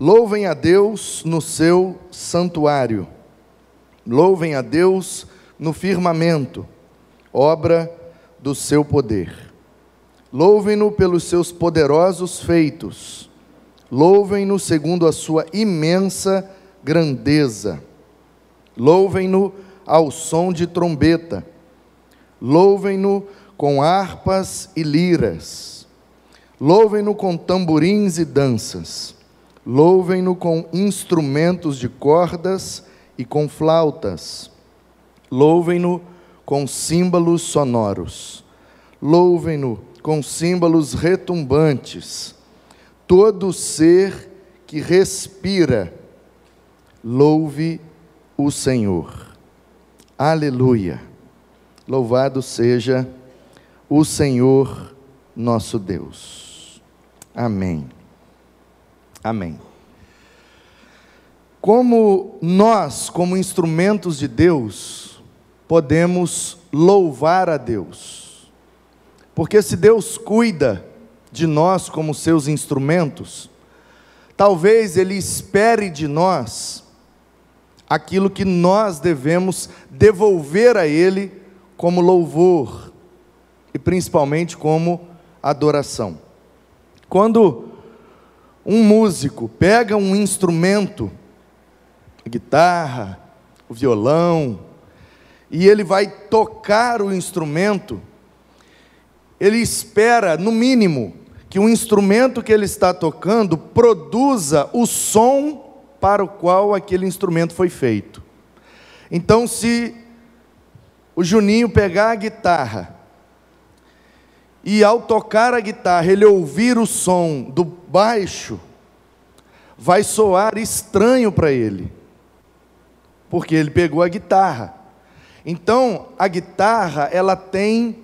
Louvem a Deus no seu santuário, louvem a Deus no firmamento, obra do seu poder. Louvem-no pelos seus poderosos feitos, louvem-no segundo a sua imensa grandeza, louvem-no ao som de trombeta, louvem-no com harpas e liras, louvem-no com tamborins e danças, louvem-no com instrumentos de cordas e com flautas, louvem-no com símbolos sonoros, louvem-no com símbolos retumbantes, todo ser que respira, louve o Senhor. Aleluia. Louvado seja o Senhor nosso Deus. Amém. Amém. Como nós, como instrumentos de Deus, podemos louvar a Deus? Porque se Deus cuida de nós como seus instrumentos, talvez Ele espere de nós aquilo que nós devemos devolver a Ele como louvor e principalmente como adoração. Quando um músico pega um instrumento a guitarra, o violão, e ele vai tocar o instrumento, ele espera, no mínimo, que o instrumento que ele está tocando produza o som para o qual aquele instrumento foi feito. Então, se o Juninho pegar a guitarra e ao tocar a guitarra ele ouvir o som do baixo, vai soar estranho para ele porque ele pegou a guitarra. Então, a guitarra, ela tem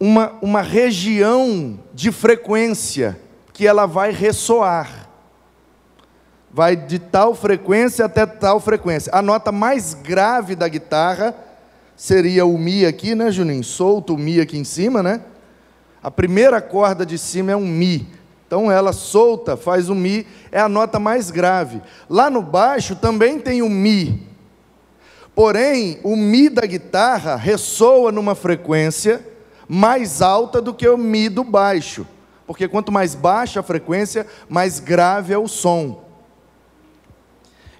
uma, uma região de frequência que ela vai ressoar. Vai de tal frequência até tal frequência. A nota mais grave da guitarra seria o Mi aqui, né, Juninho? Solto o Mi aqui em cima, né? A primeira corda de cima é um Mi. Então ela solta, faz o Mi, é a nota mais grave. Lá no baixo também tem o Mi. Porém, o Mi da guitarra ressoa numa frequência mais alta do que o Mi do baixo. Porque quanto mais baixa a frequência, mais grave é o som.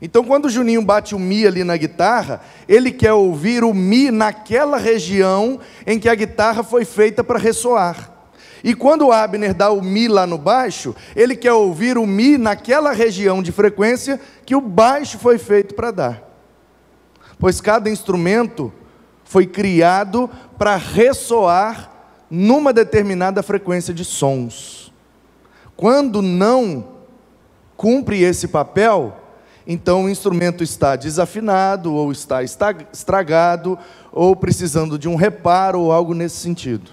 Então, quando o Juninho bate o Mi ali na guitarra, ele quer ouvir o Mi naquela região em que a guitarra foi feita para ressoar. E quando o Abner dá o Mi lá no baixo, ele quer ouvir o Mi naquela região de frequência que o baixo foi feito para dar. Pois cada instrumento foi criado para ressoar numa determinada frequência de sons. Quando não cumpre esse papel, então o instrumento está desafinado, ou está estragado, ou precisando de um reparo, ou algo nesse sentido.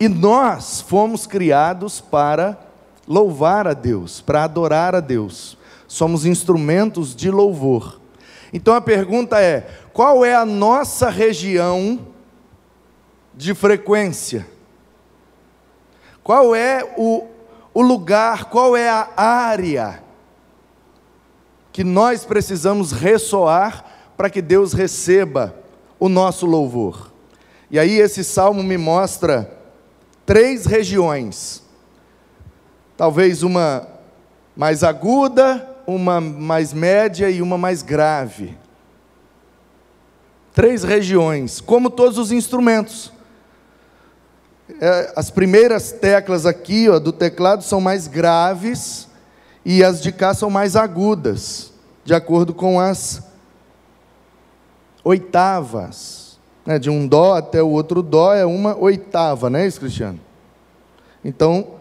E nós fomos criados para louvar a Deus, para adorar a Deus. Somos instrumentos de louvor. Então a pergunta é: qual é a nossa região de frequência? Qual é o, o lugar, qual é a área que nós precisamos ressoar para que Deus receba o nosso louvor? E aí esse salmo me mostra três regiões. Talvez uma mais aguda, uma mais média e uma mais grave. Três regiões, como todos os instrumentos. É, as primeiras teclas aqui ó, do teclado são mais graves e as de cá são mais agudas, de acordo com as oitavas. Né, de um dó até o outro dó é uma oitava, não é isso, Cristiano? Então,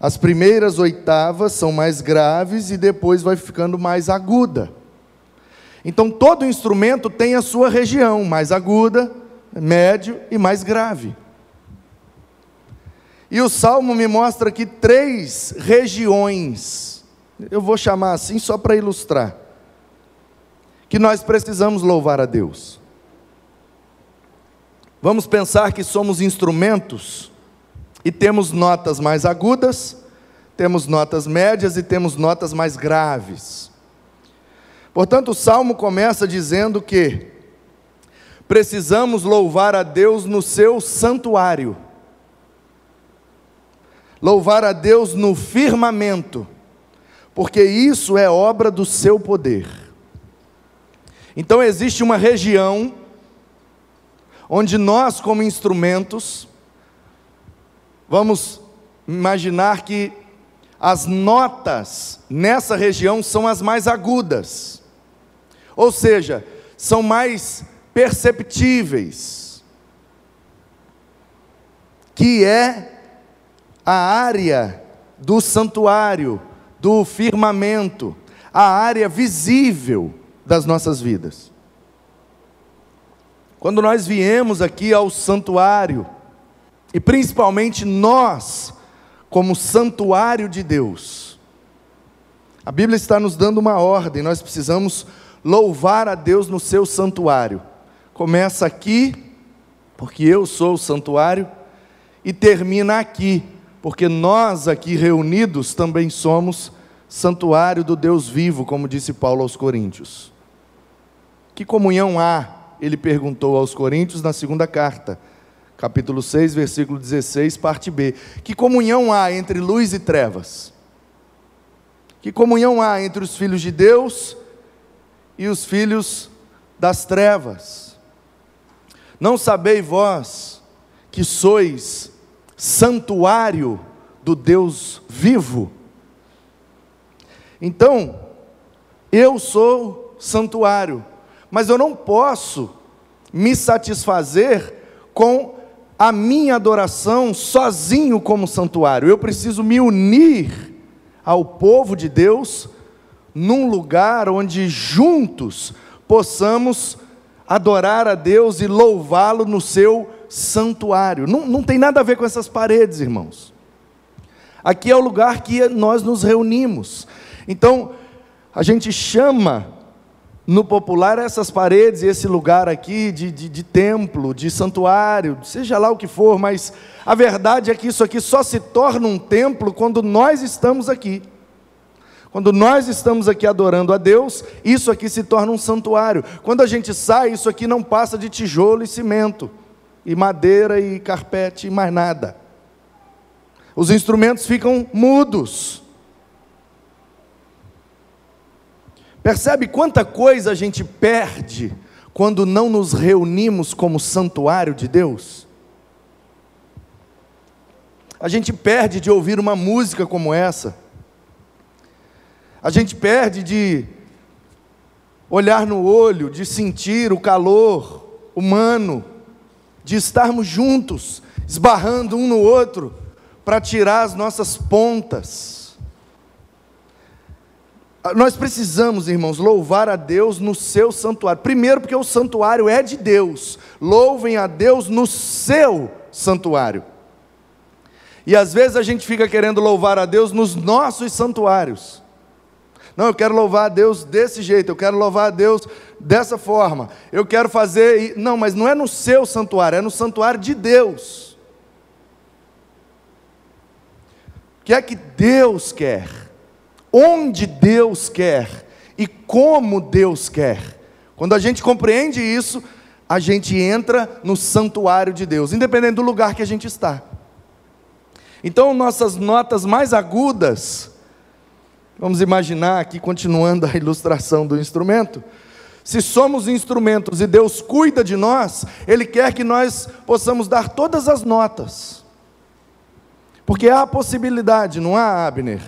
as primeiras oitavas são mais graves e depois vai ficando mais aguda. Então, todo instrumento tem a sua região, mais aguda, médio e mais grave. E o salmo me mostra aqui três regiões, eu vou chamar assim só para ilustrar, que nós precisamos louvar a Deus. Vamos pensar que somos instrumentos e temos notas mais agudas, temos notas médias e temos notas mais graves. Portanto, o salmo começa dizendo que precisamos louvar a Deus no seu santuário, louvar a Deus no firmamento, porque isso é obra do seu poder. Então, existe uma região onde nós, como instrumentos, vamos imaginar que as notas nessa região são as mais agudas, ou seja, são mais perceptíveis, que é a área do santuário, do firmamento, a área visível das nossas vidas. Quando nós viemos aqui ao santuário, e principalmente nós, como santuário de Deus, a Bíblia está nos dando uma ordem, nós precisamos louvar a Deus no seu santuário. Começa aqui, porque eu sou o santuário, e termina aqui, porque nós aqui reunidos também somos santuário do Deus vivo, como disse Paulo aos Coríntios. Que comunhão há ele perguntou aos Coríntios na segunda carta, capítulo 6, versículo 16, parte B: Que comunhão há entre luz e trevas? Que comunhão há entre os filhos de Deus e os filhos das trevas? Não sabeis vós que sois santuário do Deus vivo? Então, eu sou santuário mas eu não posso me satisfazer com a minha adoração sozinho como santuário. Eu preciso me unir ao povo de Deus num lugar onde juntos possamos adorar a Deus e louvá-lo no seu santuário. Não, não tem nada a ver com essas paredes, irmãos. Aqui é o lugar que nós nos reunimos. Então, a gente chama no popular essas paredes, esse lugar aqui de, de, de, templo, de santuário, seja lá o que for, mas a verdade é que isso aqui só se torna um templo quando nós estamos aqui. Quando nós estamos aqui adorando a Deus, isso aqui se torna um santuário. Quando a gente sai, isso aqui não passa de tijolo e cimento, e madeira e carpete e mais nada. Os instrumentos ficam mudos. Percebe quanta coisa a gente perde quando não nos reunimos como santuário de Deus? A gente perde de ouvir uma música como essa. A gente perde de olhar no olho, de sentir o calor humano, de estarmos juntos, esbarrando um no outro, para tirar as nossas pontas. Nós precisamos, irmãos, louvar a Deus no seu santuário. Primeiro, porque o santuário é de Deus. Louvem a Deus no seu santuário. E às vezes a gente fica querendo louvar a Deus nos nossos santuários. Não, eu quero louvar a Deus desse jeito, eu quero louvar a Deus dessa forma. Eu quero fazer. Não, mas não é no seu santuário, é no santuário de Deus. O que é que Deus quer? Onde Deus quer e como Deus quer. Quando a gente compreende isso, a gente entra no santuário de Deus, independente do lugar que a gente está. Então, nossas notas mais agudas, vamos imaginar aqui, continuando a ilustração do instrumento, se somos instrumentos e Deus cuida de nós, Ele quer que nós possamos dar todas as notas. Porque há a possibilidade, não há, Abner?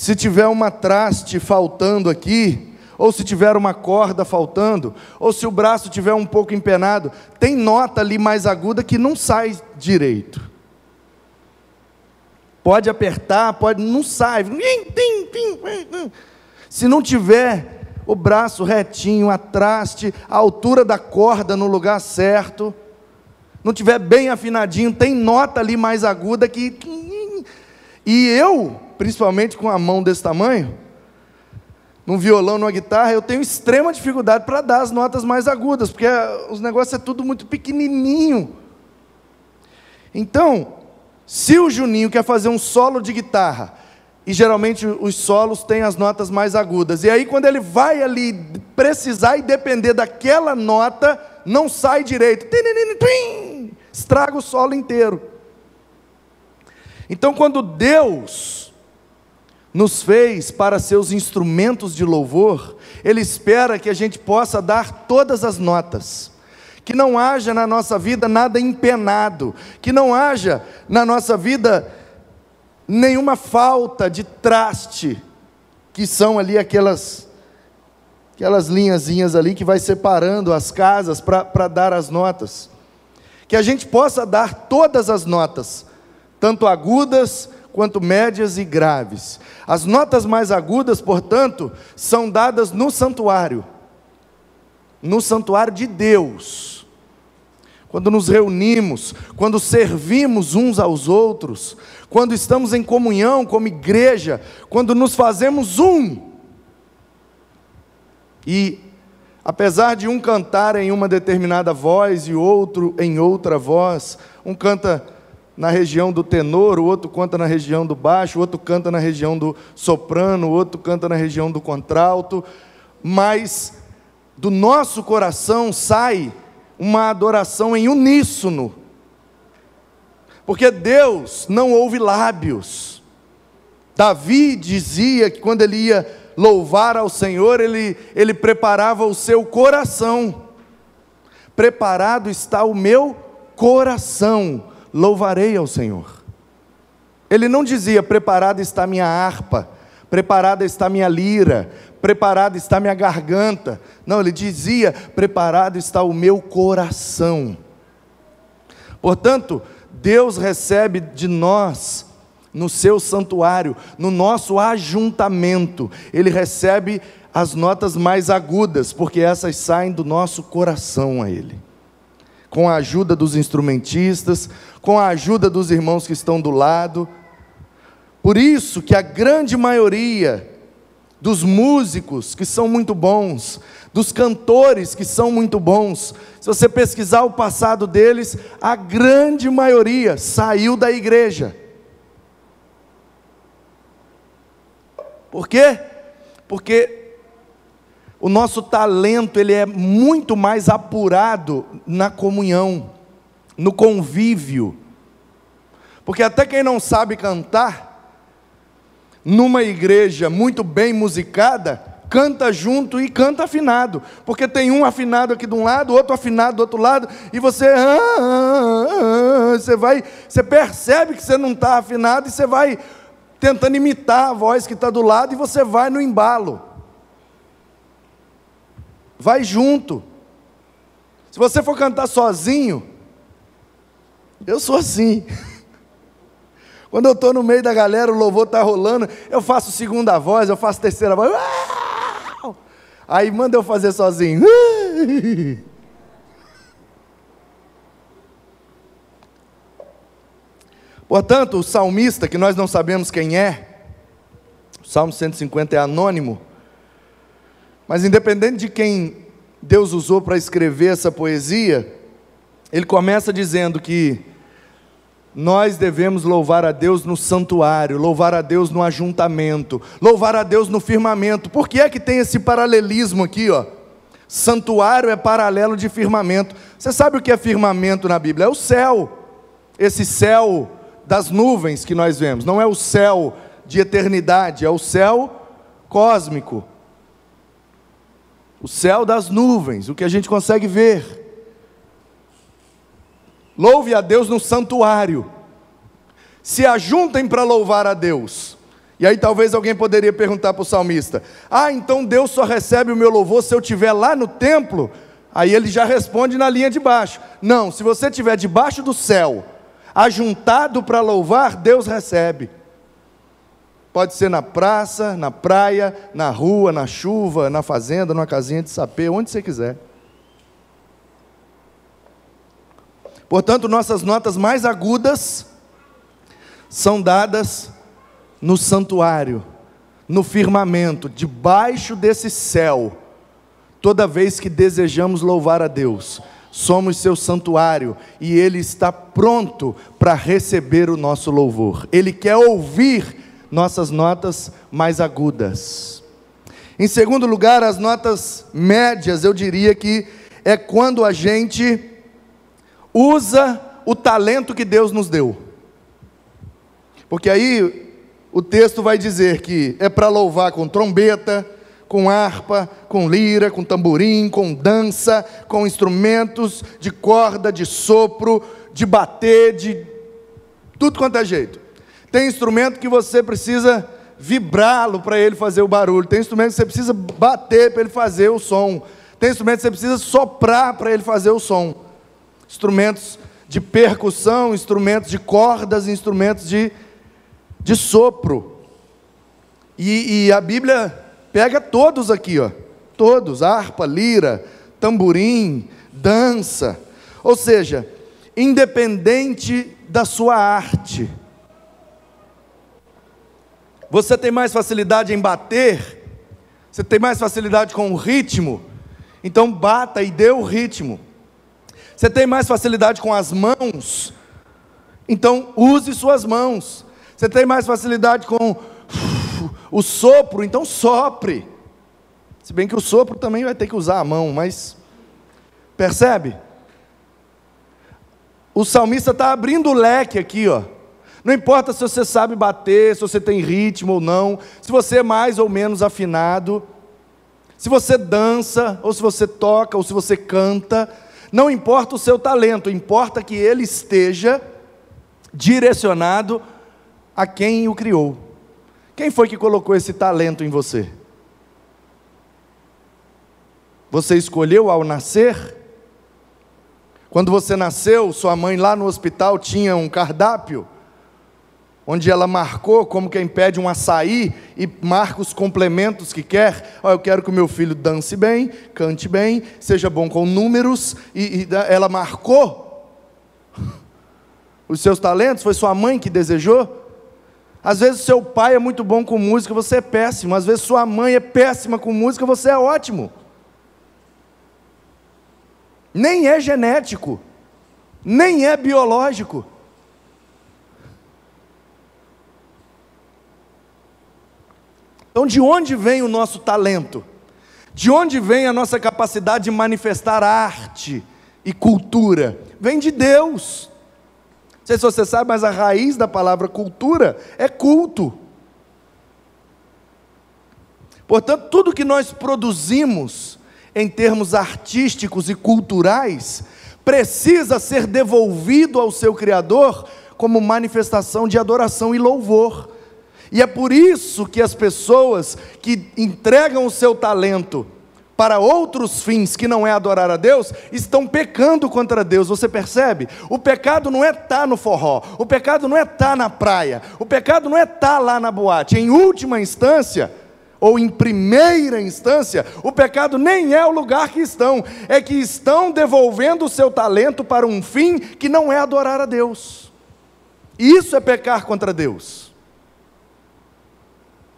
Se tiver uma traste faltando aqui, ou se tiver uma corda faltando, ou se o braço tiver um pouco empenado, tem nota ali mais aguda que não sai direito. Pode apertar, pode, não sai. Se não tiver o braço retinho, a traste, a altura da corda no lugar certo, não tiver bem afinadinho, tem nota ali mais aguda que. E eu principalmente com a mão desse tamanho, num violão, numa guitarra, eu tenho extrema dificuldade para dar as notas mais agudas, porque os negócios é tudo muito pequenininho. Então, Se o Juninho quer fazer um solo de guitarra, e geralmente os solos têm as notas mais agudas, e aí quando ele vai ali precisar e depender daquela nota, não sai direito, estraga o solo inteiro. Então, quando Deus nos fez para seus instrumentos de louvor, Ele espera que a gente possa dar todas as notas que não haja na nossa vida nada empenado, que não haja na nossa vida nenhuma falta de traste, que são ali aquelas aquelas linhazinhas ali que vai separando as casas para dar as notas. Que a gente possa dar todas as notas, tanto agudas quanto médias e graves. As notas mais agudas, portanto, são dadas no santuário, no santuário de Deus quando nos reunimos, quando servimos uns aos outros, quando estamos em comunhão como igreja, quando nos fazemos um. E, apesar de um cantar em uma determinada voz e outro em outra voz, um canta na região do tenor, o outro canta na região do baixo, o outro canta na região do soprano, o outro canta na região do contralto, mas do nosso coração sai uma adoração em uníssono. Porque Deus não ouve lábios. Davi dizia que quando ele ia louvar ao Senhor, ele, ele preparava o seu coração. Preparado está o meu coração, louvarei ao Senhor. Ele não dizia, preparada está minha harpa, preparada está minha lira, preparada está minha garganta. Não, ele dizia: preparado está o meu coração. Portanto, Deus recebe de nós, no seu santuário, no nosso ajuntamento, Ele recebe as notas mais agudas, porque essas saem do nosso coração a Ele. Com a ajuda dos instrumentistas, com a ajuda dos irmãos que estão do lado. Por isso que a grande maioria dos músicos que são muito bons, dos cantores que são muito bons. Se você pesquisar o passado deles, a grande maioria saiu da igreja. Por quê? Porque o nosso talento ele é muito mais apurado na comunhão, no convívio. Porque até quem não sabe cantar, numa igreja muito bem musicada, canta junto e canta afinado, porque tem um afinado aqui de um lado, outro afinado do outro lado, e você, ah, ah, ah, você vai, você percebe que você não está afinado e você vai tentando imitar a voz que está do lado e você vai no embalo, vai junto. Se você for cantar sozinho, eu sou assim. Quando eu estou no meio da galera, o louvor está rolando, eu faço segunda voz, eu faço terceira voz. Aí manda eu fazer sozinho. Portanto, o salmista, que nós não sabemos quem é, o Salmo 150 é anônimo, mas independente de quem Deus usou para escrever essa poesia, ele começa dizendo que nós devemos louvar a Deus no santuário, louvar a Deus no ajuntamento, louvar a Deus no firmamento. Por que é que tem esse paralelismo aqui, ó? Santuário é paralelo de firmamento. Você sabe o que é firmamento na Bíblia? É o céu. Esse céu das nuvens que nós vemos, não é o céu de eternidade, é o céu cósmico. O céu das nuvens, o que a gente consegue ver. Louve a Deus no santuário. Se ajuntem para louvar a Deus. E aí talvez alguém poderia perguntar para o salmista: Ah, então Deus só recebe o meu louvor se eu estiver lá no templo? Aí ele já responde na linha de baixo: Não, se você estiver debaixo do céu, ajuntado para louvar, Deus recebe. Pode ser na praça, na praia, na rua, na chuva, na fazenda, numa casinha de sapê, onde você quiser. Portanto, nossas notas mais agudas são dadas no santuário, no firmamento, debaixo desse céu, toda vez que desejamos louvar a Deus, somos seu santuário e Ele está pronto para receber o nosso louvor. Ele quer ouvir nossas notas mais agudas. Em segundo lugar, as notas médias, eu diria que é quando a gente usa o talento que Deus nos deu. Porque aí o texto vai dizer que é para louvar com trombeta, com harpa, com lira, com tamborim, com dança, com instrumentos de corda, de sopro, de bater, de tudo quanto é jeito. Tem instrumento que você precisa vibrá-lo para ele fazer o barulho. Tem instrumento que você precisa bater para ele fazer o som. Tem instrumento que você precisa soprar para ele fazer o som. Instrumentos de percussão, instrumentos de cordas, instrumentos de, de sopro. E, e a Bíblia pega todos aqui, ó, todos: harpa, lira, tamborim, dança. Ou seja, independente da sua arte. Você tem mais facilidade em bater? Você tem mais facilidade com o ritmo? Então bata e dê o ritmo. Você tem mais facilidade com as mãos? Então use suas mãos. Você tem mais facilidade com o sopro? Então sopre. Se bem que o sopro também vai ter que usar a mão, mas percebe? O salmista está abrindo o leque aqui, ó. Não importa se você sabe bater, se você tem ritmo ou não, se você é mais ou menos afinado, se você dança, ou se você toca, ou se você canta, não importa o seu talento, importa que ele esteja direcionado a quem o criou. Quem foi que colocou esse talento em você? Você escolheu ao nascer? Quando você nasceu, sua mãe lá no hospital tinha um cardápio, onde ela marcou como quem pede um açaí e marca os complementos que quer. Oh, eu quero que o meu filho dance bem, cante bem, seja bom com números, e, e ela marcou os seus talentos, foi sua mãe que desejou. Às vezes seu pai é muito bom com música, você é péssimo. Às vezes sua mãe é péssima com música, você é ótimo. Nem é genético, nem é biológico. Então, de onde vem o nosso talento? De onde vem a nossa capacidade de manifestar arte e cultura? Vem de Deus. Não sei se você sabe, mas a raiz da palavra cultura é culto. Portanto, tudo que nós produzimos em termos artísticos e culturais precisa ser devolvido ao seu Criador como manifestação de adoração e louvor. E é por isso que as pessoas que entregam o seu talento para outros fins que não é adorar a Deus, estão pecando contra Deus. Você percebe? O pecado não é estar tá no forró, o pecado não é estar tá na praia, o pecado não é estar tá lá na boate. Em última instância, ou em primeira instância, o pecado nem é o lugar que estão, é que estão devolvendo o seu talento para um fim que não é adorar a Deus. Isso é pecar contra Deus.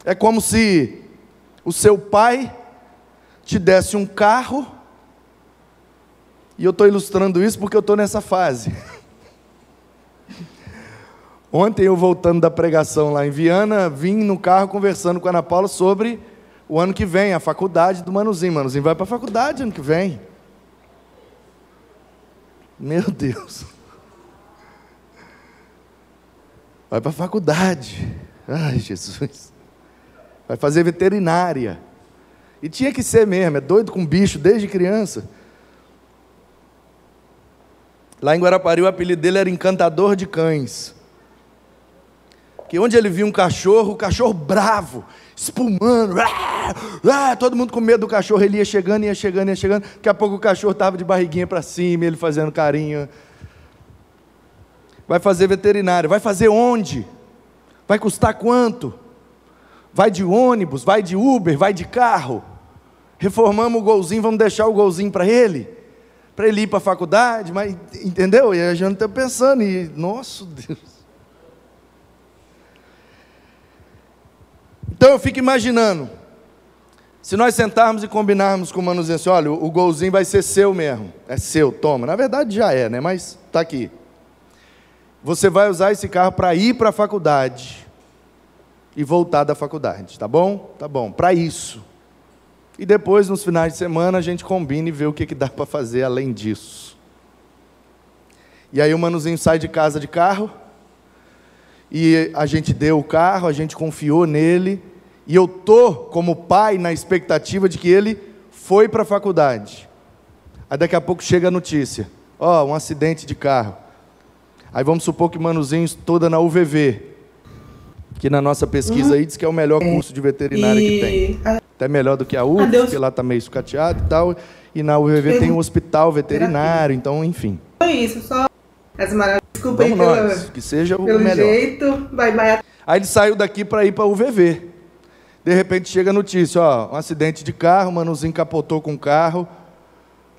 É como se o seu pai te desse um carro, e eu estou ilustrando isso porque eu estou nessa fase. Ontem eu voltando da pregação lá em Viana, vim no carro conversando com a Ana Paula sobre o ano que vem, a faculdade do Manuzinho. Manuzinho vai para a faculdade ano que vem. Meu Deus. Vai para a faculdade. Ai, Jesus vai fazer veterinária. E tinha que ser mesmo, é doido com bicho desde criança. Lá em Guarapari o apelido dele era Encantador de Cães. Que onde ele via um cachorro, o cachorro bravo, espumando, ah, ah, todo mundo com medo do cachorro, ele ia chegando, ia chegando, ia chegando. Daqui a pouco o cachorro estava de barriguinha para cima, ele fazendo carinho. Vai fazer veterinária, vai fazer onde? Vai custar quanto? Vai de ônibus, vai de Uber, vai de carro. Reformamos o golzinho, vamos deixar o golzinho para ele, para ele ir para a faculdade, mas entendeu? E a gente está pensando, e nosso Deus. Então eu fico imaginando, Se nós sentarmos e combinarmos com o manuzinho assim, olha, o golzinho vai ser seu mesmo, é seu, toma. Na verdade já é, né? Mas está aqui. Você vai usar esse carro para ir para a faculdade e voltar da faculdade, tá bom? Tá bom, para isso. E depois, nos finais de semana, a gente combina e vê o que, que dá para fazer além disso. E aí o manuzinho sai de casa de carro, e a gente deu o carro, a gente confiou nele, e eu tô como pai na expectativa de que ele foi para a faculdade. Aí daqui a pouco chega a notícia: ó, oh, um acidente de carro. Aí vamos supor que Manuzinho toda na UVV, que na nossa pesquisa aí diz que é o melhor curso de veterinária e... que tem. Até melhor do que a UF, porque lá está meio sucateado e tal. E na UVV tem um hospital veterinário, então, enfim. Foi isso, só as maravilhas. Desculpa Vamos aí nós, que seja o pelo melhor. jeito. Vai, vai. Aí ele saiu daqui para ir para a UVV. De repente chega a notícia, ó, um acidente de carro, o Manuzinho capotou com o carro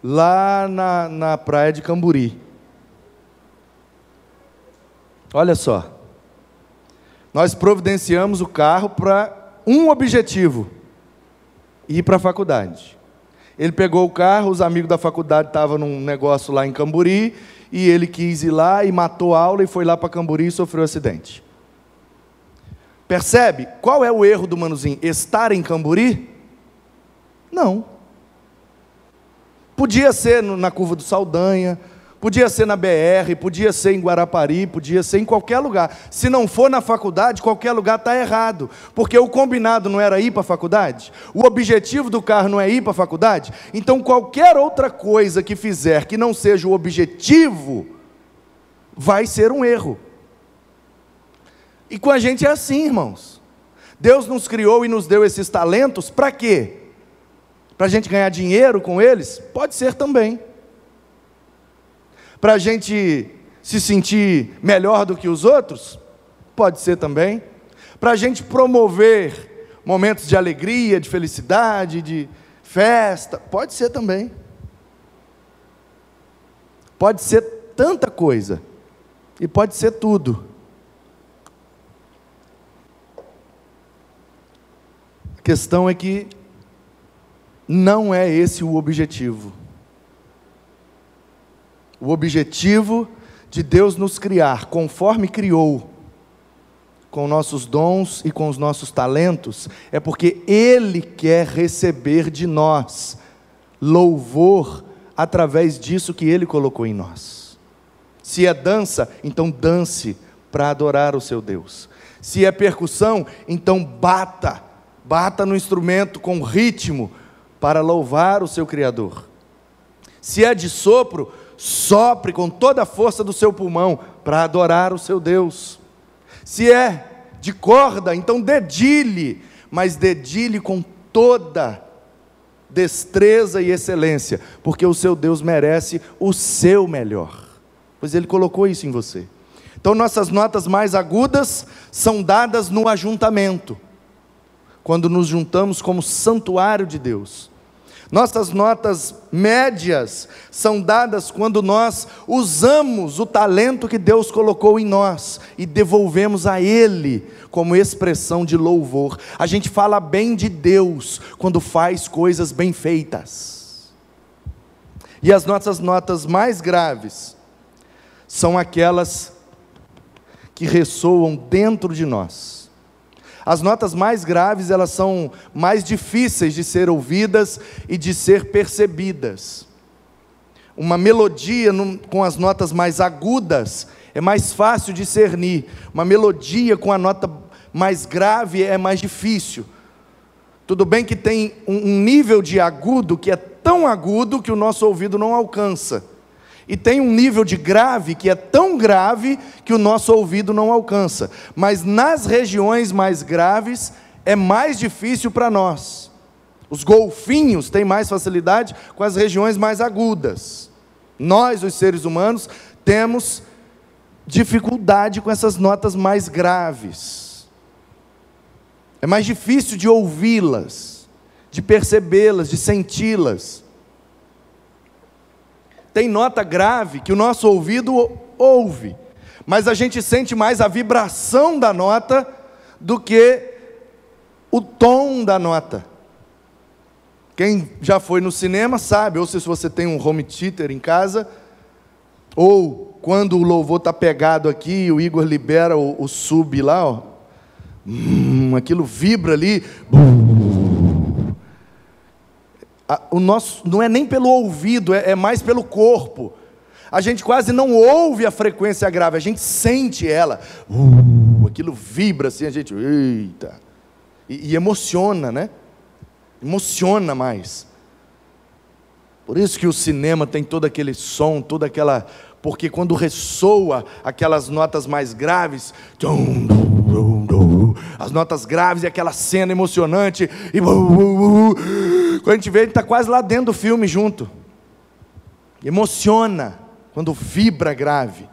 lá na, na praia de Camburi. Olha só. Nós providenciamos o carro para um objetivo: ir para a faculdade. Ele pegou o carro, os amigos da faculdade estavam num negócio lá em Camburi, e ele quis ir lá e matou a aula e foi lá para Camburi e sofreu um acidente. Percebe? Qual é o erro do Manuzinho? Estar em Camburi? Não. Podia ser na curva do Saldanha, podia ser na BR, podia ser em Guarapari, podia ser em qualquer lugar. Se não for na faculdade, qualquer lugar está errado. Porque o combinado não era ir para a faculdade? O objetivo do carro não é ir para a faculdade? Então qualquer outra coisa que fizer que não seja o objetivo, vai ser um erro. E com a gente é assim, irmãos. Deus nos criou e nos deu esses talentos para quê? Para a gente ganhar dinheiro com eles? Pode ser também. Para a gente se sentir melhor do que os outros? Pode ser também. Para a gente promover momentos de alegria, de felicidade, de festa? Pode ser também. Pode ser tanta coisa. E pode ser tudo. questão é que não é esse o objetivo. O objetivo de Deus nos criar conforme criou, com nossos dons e com os nossos talentos, é porque Ele quer receber de nós louvor através disso que Ele colocou em nós. Se é dança, então dance para adorar o seu Deus. Se é percussão, então bata Bata no instrumento com ritmo para louvar o seu Criador. Se é de sopro, sopre com toda a força do seu pulmão para adorar o seu Deus. Se é de corda, então dedilhe, mas dedilhe com toda destreza e excelência, porque o seu Deus merece o seu melhor, pois Ele colocou isso em você. Então, nossas notas mais agudas são dadas no ajuntamento quando nos juntamos como santuário de Deus. Nossas notas médias são dadas quando nós usamos o talento que Deus colocou em nós e devolvemos a Ele como expressão de louvor. A gente fala bem de Deus quando faz coisas bem feitas. E as nossas notas mais graves são aquelas que ressoam dentro de nós as notas mais graves, elas são mais difíceis de ser ouvidas e de ser percebidas. Uma melodia com as notas mais agudas é mais fácil discernir. Uma melodia com a nota mais grave é mais difícil. Tudo bem que tem um nível de agudo que é tão agudo que o nosso ouvido não alcança e tem um nível de grave que é tão grave que o nosso ouvido não alcança. Mas nas regiões mais graves é mais difícil para nós. Os golfinhos têm mais facilidade com as regiões mais agudas. Nós, os seres humanos, temos dificuldade com essas notas mais graves. É mais difícil de ouvi-las, de percebê-las, de senti-las. Tem nota grave que o nosso ouvido ouve, mas a gente sente mais a vibração da nota do que o tom da nota. Quem já foi no cinema sabe, ou se você tem um home theater em casa, ou quando o louvor está pegado aqui, o Igor libera o, o sub lá, ó, hum, aquilo vibra ali. O nosso não é nem pelo ouvido, é, é mais pelo corpo. A gente quase não ouve a frequência grave, a gente sente ela. Uh, aquilo vibra assim, a gente, eita. E, e emociona, né? Emociona mais. Por isso que o cinema tem todo aquele som, toda aquela. Porque quando ressoa aquelas notas mais graves, as notas graves e aquela cena emocionante, e quando a gente vê, gente está quase lá dentro do filme junto. Emociona quando vibra grave.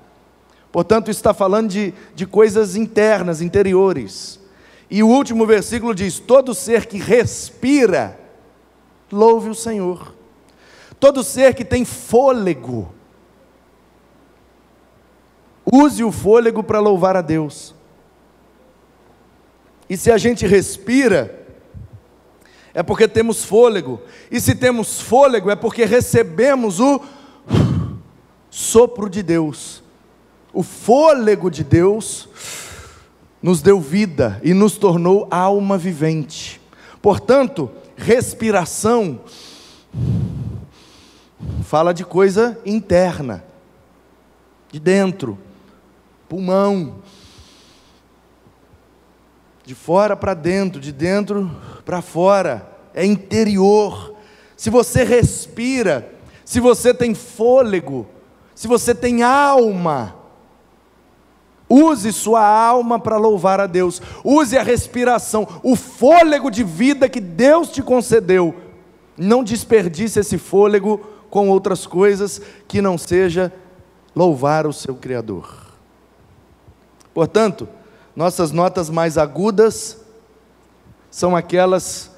Portanto, está falando de, de coisas internas, interiores. E o último versículo diz: Todo ser que respira, louve o Senhor. Todo ser que tem fôlego, use o fôlego para louvar a Deus. E se a gente respira, é porque temos fôlego. E se temos fôlego, é porque recebemos o sopro de Deus. O fôlego de Deus nos deu vida e nos tornou alma vivente. Portanto, respiração fala de coisa interna, de dentro, pulmão, de fora para dentro, de dentro para fora, é interior. Se você respira, se você tem fôlego, se você tem alma, Use sua alma para louvar a Deus. Use a respiração, o fôlego de vida que Deus te concedeu. Não desperdice esse fôlego com outras coisas que não seja louvar o seu Criador. Portanto, nossas notas mais agudas são aquelas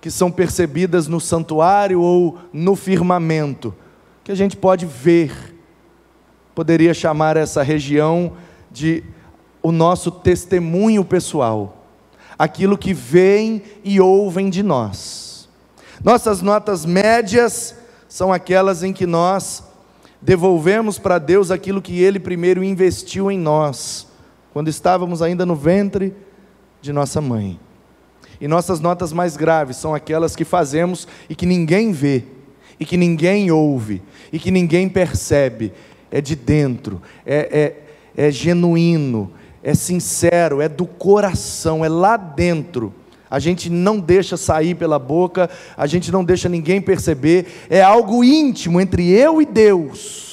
que são percebidas no santuário ou no firmamento, que a gente pode ver. Poderia chamar essa região de o nosso testemunho pessoal, aquilo que veem e ouvem de nós. Nossas notas médias são aquelas em que nós devolvemos para Deus aquilo que Ele primeiro investiu em nós, quando estávamos ainda no ventre de nossa mãe. E nossas notas mais graves são aquelas que fazemos e que ninguém vê, e que ninguém ouve, e que ninguém percebe. É de dentro, é, é é genuíno, é sincero, é do coração, é lá dentro. A gente não deixa sair pela boca, a gente não deixa ninguém perceber, é algo íntimo entre eu e Deus.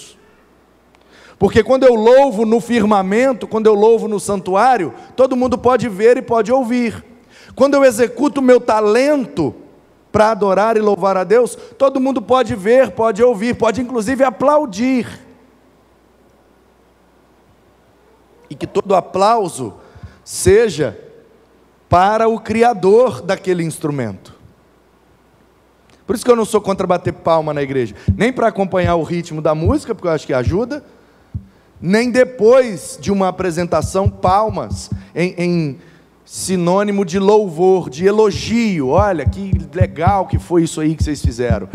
Porque quando eu louvo no firmamento, quando eu louvo no santuário, todo mundo pode ver e pode ouvir. Quando eu executo o meu talento para adorar e louvar a Deus, todo mundo pode ver, pode ouvir, pode inclusive aplaudir. e que todo aplauso seja para o criador daquele instrumento. Por isso que eu não sou contra bater palma na igreja, nem para acompanhar o ritmo da música, porque eu acho que ajuda, nem depois de uma apresentação, palmas em, em sinônimo de louvor, de elogio. Olha que legal que foi isso aí que vocês fizeram.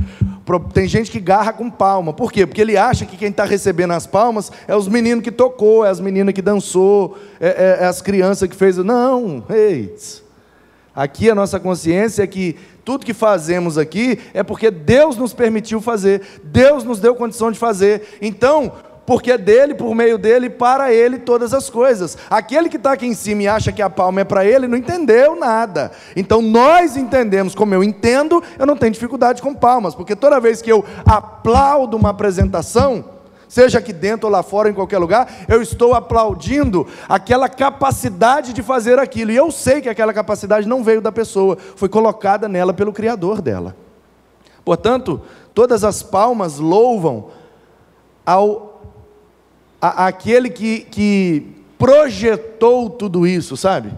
Tem gente que garra com palma. Por quê? Porque ele acha que quem está recebendo as palmas é os meninos que tocou, é as meninas que dançou, é, é, é as crianças que fez. Não, ei. Aqui a nossa consciência é que tudo que fazemos aqui é porque Deus nos permitiu fazer, Deus nos deu condição de fazer. Então, porque é dele, por meio dele, para ele todas as coisas. Aquele que está aqui em cima e acha que a palma é para ele, não entendeu nada. Então nós entendemos, como eu entendo, eu não tenho dificuldade com palmas, porque toda vez que eu aplaudo uma apresentação, seja aqui dentro ou lá fora, em qualquer lugar, eu estou aplaudindo aquela capacidade de fazer aquilo. E eu sei que aquela capacidade não veio da pessoa, foi colocada nela pelo Criador dela. Portanto, todas as palmas louvam ao a, aquele que, que projetou tudo isso, sabe?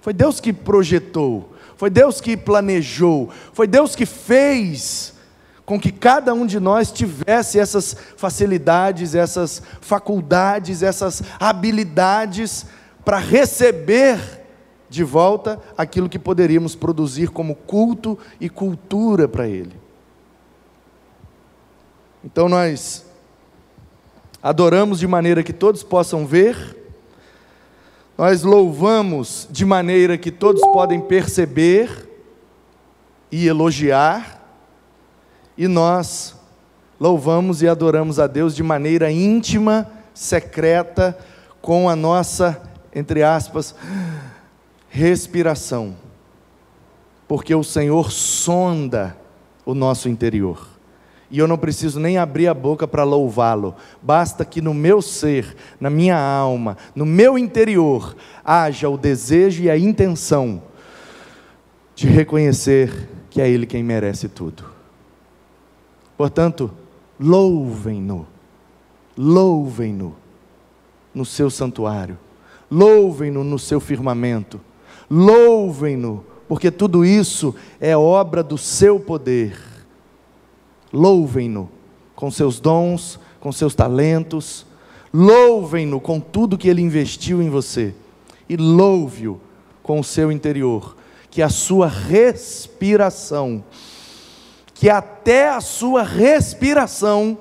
Foi Deus que projetou, foi Deus que planejou, foi Deus que fez com que cada um de nós tivesse essas facilidades, essas faculdades, essas habilidades para receber de volta aquilo que poderíamos produzir como culto e cultura para Ele. Então nós adoramos de maneira que todos possam ver, nós louvamos de maneira que todos podem perceber e elogiar, e nós louvamos e adoramos a Deus de maneira íntima, secreta, com a nossa, entre aspas, respiração. Porque o Senhor sonda o nosso interior. E eu não preciso nem abrir a boca para louvá-lo, basta que no meu ser, na minha alma, no meu interior, haja o desejo e a intenção de reconhecer que é Ele quem merece tudo. Portanto, louvem-no, louvem-no no seu santuário, louvem-no no seu firmamento, louvem-no, porque tudo isso é obra do seu poder. Louvem-no com seus dons, com seus talentos, louvem-no com tudo que ele investiu em você, e louve-o com o seu interior, que a sua respiração, que até a sua respiração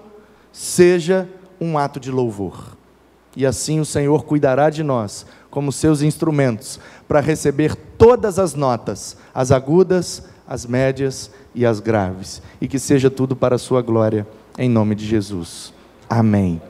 seja um ato de louvor. E assim o Senhor cuidará de nós, como seus instrumentos, para receber todas as notas, as agudas, as médias e as graves, e que seja tudo para a sua glória, em nome de Jesus. Amém.